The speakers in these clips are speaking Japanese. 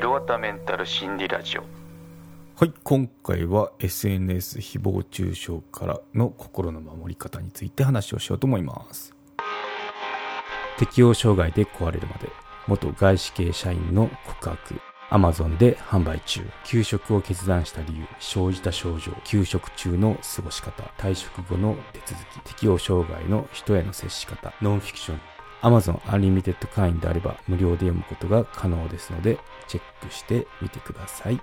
ひろわたメンタル心理ラジオ。はい今回は SNS 誹謗中傷からの心の守り方について話をしようと思います。適応障害で壊れるまで元外資系社員の告白。アマゾンで販売中。休職を決断した理由生じた症状休職中の過ごし方。退職後の手続き。適応障害の人への接し方。ノンフィクション。Amazon Unlimited 会員であれば無料で読むことが可能ですのでチェックしてみてください。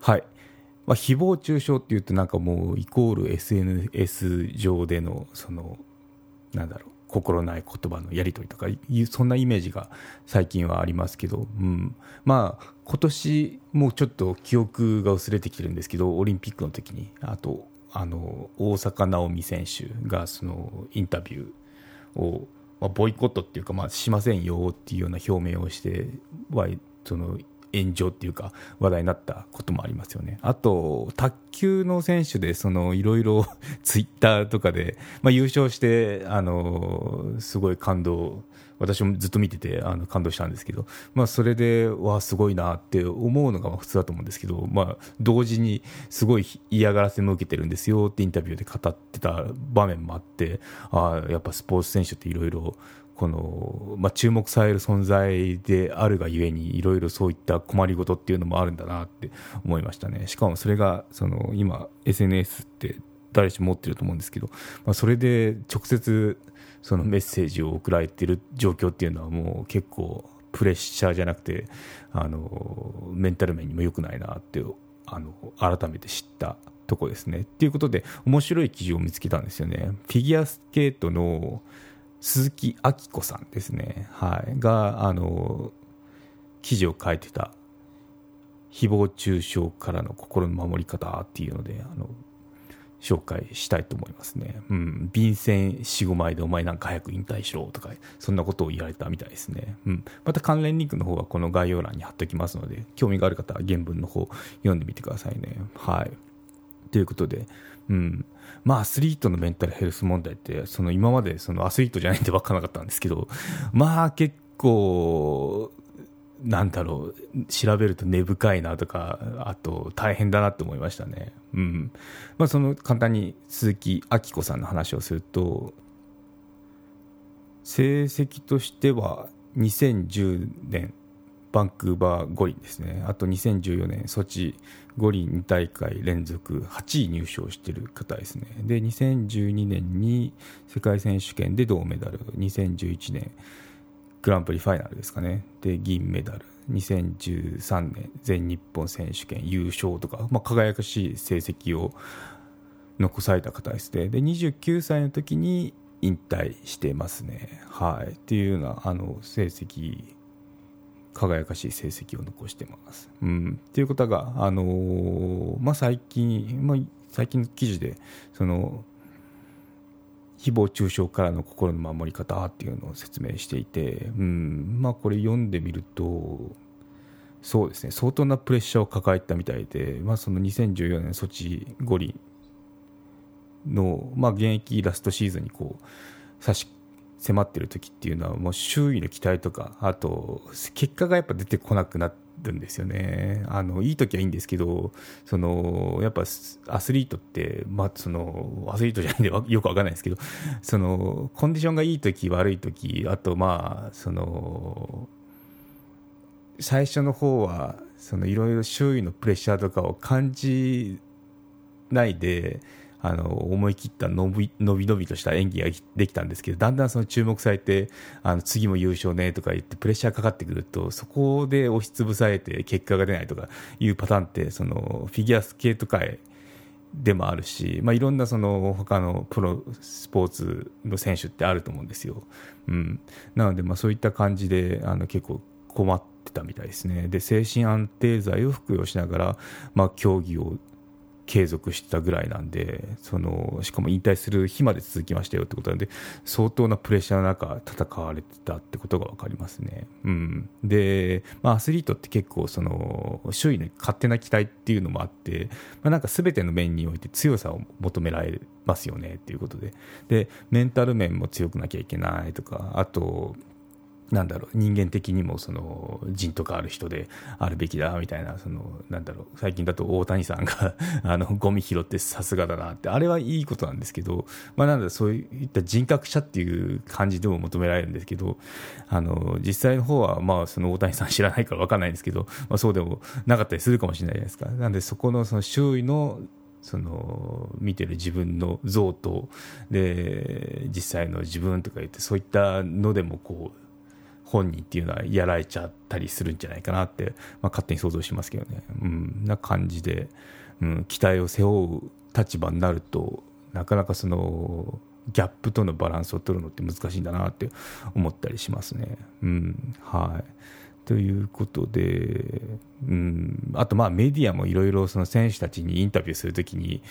はい。まあ、誹謗中傷っていうとなんかもうイコール SNS 上でのそのなんだろう心ない言葉のやり取りとかそんなイメージが最近はありますけど、うん、まあ今年もうちょっと記憶が薄れてきてるんですけどオリンピックの時にあとあの大坂なおみ選手がそのインタビューを、まあ、ボイコットっていうか、まあ、しませんよっていうような表明をしてはその炎上っていうか話題になったこともありますよね。あと、卓球の選手で、そのいろいろ ツイッターとかで、まあ、優勝して、あの、すごい感動、私もずっと見ててあの感動したんですけど、まあ、それで、わあ、すごいなって思うのが普通だと思うんですけど、まあ、同時にすごい嫌がらせも受けてるんですよってインタビューで語ってた場面もあって、ああ、やっぱスポーツ選手っていろいろこの、まあ、注目される存在であるがゆえにいろいろそういった困りごとっていうのもあるんだなって思いましたねしかもそれがその今 SNS って誰しも持ってると思うんですけど、まあ、それで直接そのメッセージを送られてる状況っていうのはもう結構プレッシャーじゃなくてあのメンタル面にも良くないなってあの改めて知ったとこですね。っていうことで面白い記事を見つけたんですよね。フィギュアスケートの鈴木明子さんですね、はい、があの記事を書いてた誹謗中傷からの心の守り方っていうのであの紹介したいと思いますね。うん。便箋4、5枚でお前なんか早く引退しろとか、そんなことを言われたみたいですね。うん。また関連リンクの方はこの概要欄に貼っておきますので、興味がある方は原文の方読んでみてくださいね。はい。ということで、うん。まあ、アスリートのメンタルヘルス問題って、その今までそのアスリートじゃないんで分からなかったんですけど、まあ結構、なんだろう、調べると根深いなとか、あと大変だなと思いましたね。うん。まあその簡単に鈴木明子さんの話をすると、成績としては2010年バンクーバー五輪ですね、あと2014年、ソチ五輪2大会連続8位入賞している方ですね、で2012年に世界選手権で銅メダル、2011年、グランプリファイナルですかね、で銀メダル、2013年、全日本選手権優勝とか、まあ、輝かしい成績を残された方ですね、で29歳の時に引退してますね。はい、っていうようなあの成績輝かしい成績を残してます。うん、っていうことが、あのー、まあ、最近、まあ、最近の記事でその誹謗中傷からの心の守り方っていうのを説明していて、うん。まあ、これ読んでみるとそうですね。相当なプレッシャーを抱えたみたいで、まあ、その2014年ソチ五輪の、まあ、現役ラストシーズンにこう差し迫ってる時っていうのはもう周囲の期待とかあと結果がやっぱ出てこなくなるんですよね。あのいい時はいいんですけどそのやっぱアスリートって、まあ、そのアスリートじゃないんでよくわかんないですけどそのコンディションがいい時悪い時あとまあその最初の方はいろいろ周囲のプレッシャーとかを感じないであの思い切ったのびのびびとした演技ができたんですけどだんだんその注目されてあの次も優勝ねとか言ってプレッシャーかかってくるとそこで押しつぶされて結果が出ないとかいうパターンってそのフィギュアスケート界でもあるし、まあ、いろんなその他のプロスポーツの選手ってあると思うんですよ。うん、なのでまあそういった感じであの結構困ってたみたいですね。で精神安定剤を服用しながら、まあ、競技を継続したぐらいなんでそのしかも引退する日まで続きましたよってことなんで相当なプレッシャーの中戦われてたってことが分かりますね。うん、で、まあ、アスリートって結構その周囲の勝手な期待っていうのもあって、まあ、なんか全ての面において強さを求められますよねっていうことででメンタル面も強くなきゃいけないとかあとなんだろう人間的にもその人とかある人であるべきだみたいなそのなんだろう最近だと大谷さんが あのゴミ拾ってさすがだなってあれはいいことなんですけど、まあ、なんだそういった人格者っていう感じでも求められるんですけどあの実際の方はまあその大谷さん知らないから分かんないんですけど、まあ、そうでもなかったりするかもしれないじゃないですか。なんでそこのその周囲のその見てる自分の像とで実際の自分とか言ってそういったのでもこう本人っていうのはやられちゃったりするんじゃないかなって、まあ、勝手に想像しますけどね、うん、な感じで、うん、期待を背負う立場になるとなかなかそのギャップとのバランスを取るのって難しいんだなって思ったりしますね。うんはいということで、うん、あとまあメディアもいろいろ選手たちにインタビューするときに、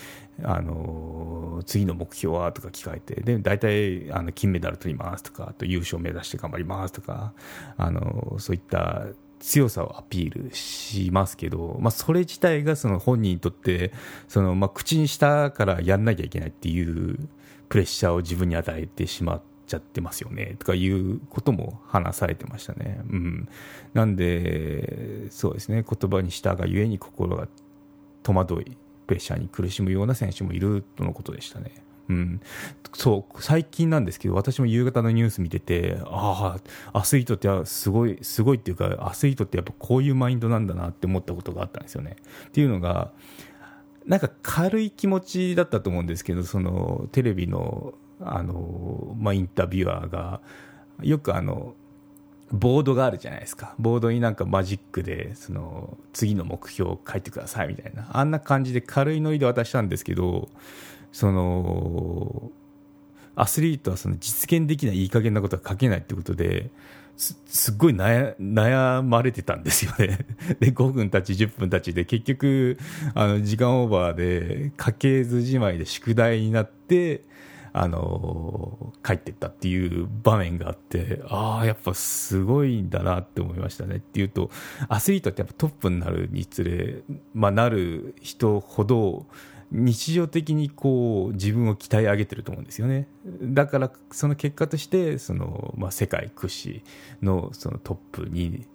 あの次の目標はとか聞かれて、で大体あの金メダル取りますとか、あと優勝目指して頑張りますとか、あのそういった強さをアピールしますけど、まあ、それ自体がその本人にとってその、まあ、口にしたからやんなきゃいけないっていうプレッシャーを自分に与えてしまって。ちゃってますよねとかいうことも話されてましたね。うん、なんで、そうですね、言葉にしたがゆえに心が戸惑い、プレッシャーに苦しむような選手もいるとのことでしたね。うん、そう最近なんですけど私も夕方のニュース見ててああアスリートってすごいすごいっていうかアスリートってやっぱこういうマインドなんだなって思ったことがあったんですよね。っていうのがなんか軽い気持ちだったと思うんですけどそのテレビのあの、まあ、インタビュアーが、よくあの、ボードがあるじゃないですか。ボードになんかマジックで、その、次の目標を書いてくださいみたいな。あんな感じで軽いノリで渡したんですけど、その、アスリートはその実現できないいい加減なことは書けないってことで、すすっごい悩悩まれてたんですよね。で、5分たち、10分たちで、結局、あの、時間オーバーで、家系図じまいで宿題になって、あの帰ってったっていう場面があってああやっぱすごいんだなって思いましたね。っていうとアスリートってやっぱトップになるにつれ、まあ、なる人ほど日常的にこう自分を鍛え上げてると思うんですよね。だからその結果としてその、まあ、世界屈指のそのトップに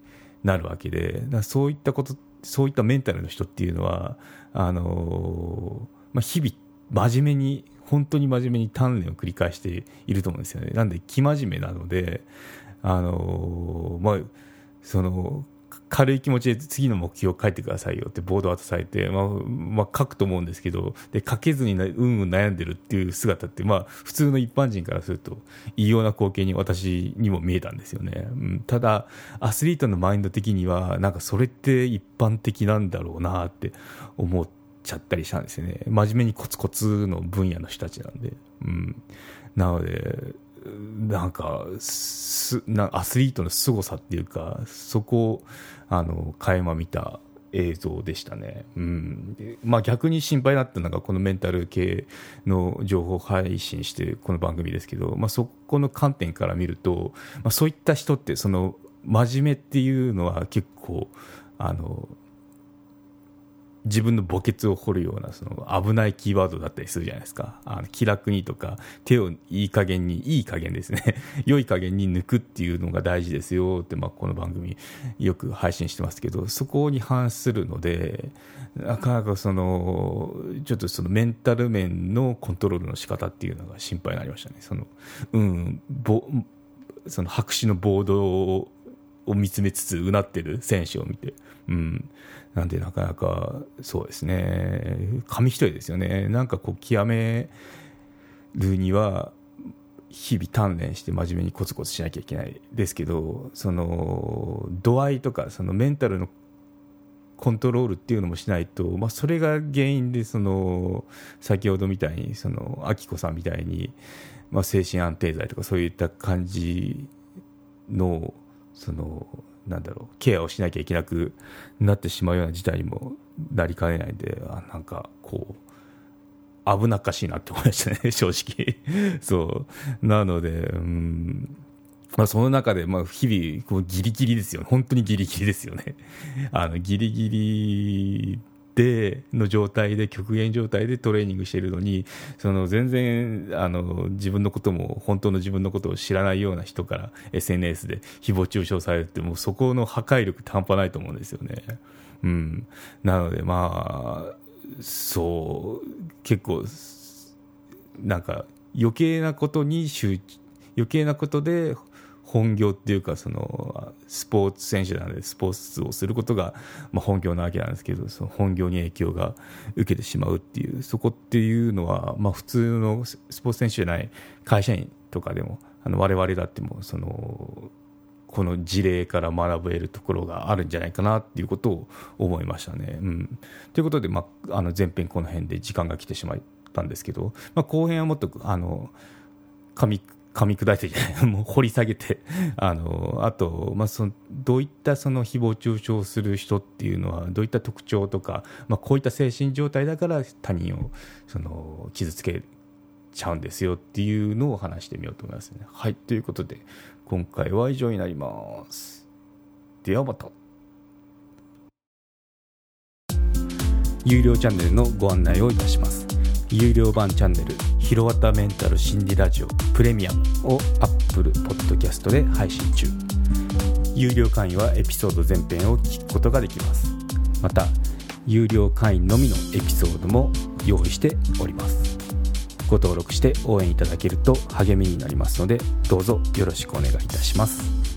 なるわけでそういったことそういったメンタルの人っていうのはあの、まあ、日々真面目に本当に真面目に鍛錬を繰り返していると思うんですよね。なんで、生真面目なので、あのまあ、その、軽い気持ちで次の目標を書いてくださいよってボードを渡されて、まあ、まあ、書くと思うんですけど、で、書けずにうんうん悩んでるっていう姿って、まあ、普通の一般人からすると、異様な光景に私にも見えたんですよね。うん、ただ、アスリートのマインド的には、なんかそれって一般的なんだろうなって思って、ちゃったりしたんですよね。真面目にコツコツの分野の人たちなんで、うん、なのでなんかすなアスリートの凄さっていうかそこをあの垣間見た映像でしたね、うん。まあ、逆に心配だったのがこのメンタル系の情報配信してるこの番組ですけど、まあ、そこの観点から見ると、まあ、そういった人ってその真面目っていうのは結構あの自分の墓穴を掘るようなその危ないキーワードだったりするじゃないですか。あの気楽にとか、手をいい加減に、いい加減ですね。良い加減に抜くっていうのが大事ですよって、まあ、この番組よく配信してますけど、そこに反するので、なかなかその、ちょっとそのメンタル面のコントロールの仕方っていうのが心配になりましたね。その、うん、ぼその白紙のボードを見つめつつうなってる選手を見て、うん。なんでなかなかそうですね。紙一重ですよね。なんかこう極めるには日々鍛錬して真面目にコツコツしなきゃいけないですけどその度合いとかそのメンタルのコントロールっていうのもしないと、まあ、それが原因でその先ほどみたいにその明子さんみたいに、まあ、精神安定剤とかそういった感じのそのなんだろうケアをしなきゃいけなくなってしまうような事態にもなりかねないんであなんかこう危なっかしいなって思いましたね 正直そうなのでうんまあ、その中で、まあ、日々、こうギリギリですよね。本当にギリギリですよね。あの、ギリギリで、の状態で、極限状態でトレーニングしているのに、その、全然、あの、自分のことも、本当の自分のことを知らないような人から SNS で誹謗中傷されてもう、そこの破壊力って半端ないと思うんですよね。うん。なので、まあ、そう、結構、なんか、余計なことに集余計なことで本業っていうかそのスポーツ選手なのでスポーツをすることが、まあ、本業なわけなんですけどその本業に影響が受けてしまうっていうそこっていうのは、まあ、普通のスポーツ選手じゃない会社員とかでもあの我々だってもそのこの事例から学べるところがあるんじゃないかなっていうことを思いましたね。うん、ということで、まあ、あの前編この辺で時間が来てしまったんですけど、まあ、後編はもっとあの紙噛み砕いてじゃないもう掘り下げてあのあと、まあ、そのどういったその誹謗中傷する人っていうのはどういった特徴とか、まあ、こういった精神状態だから他人をその傷つけちゃうんですよっていうのを話してみようと思いますね。はいということで今回は以上になります。ではまた。有料チャンネルのご案内をいたします。有料版チャンネル「ひろわたメンタル心理ラジオプレミアム」を Apple Podcast で配信中。有料会員はエピソード全編を聞くことができます。また有料会員のみのエピソードも用意しております。ご登録して応援いただけると励みになりますのでどうぞよろしくお願いいたします。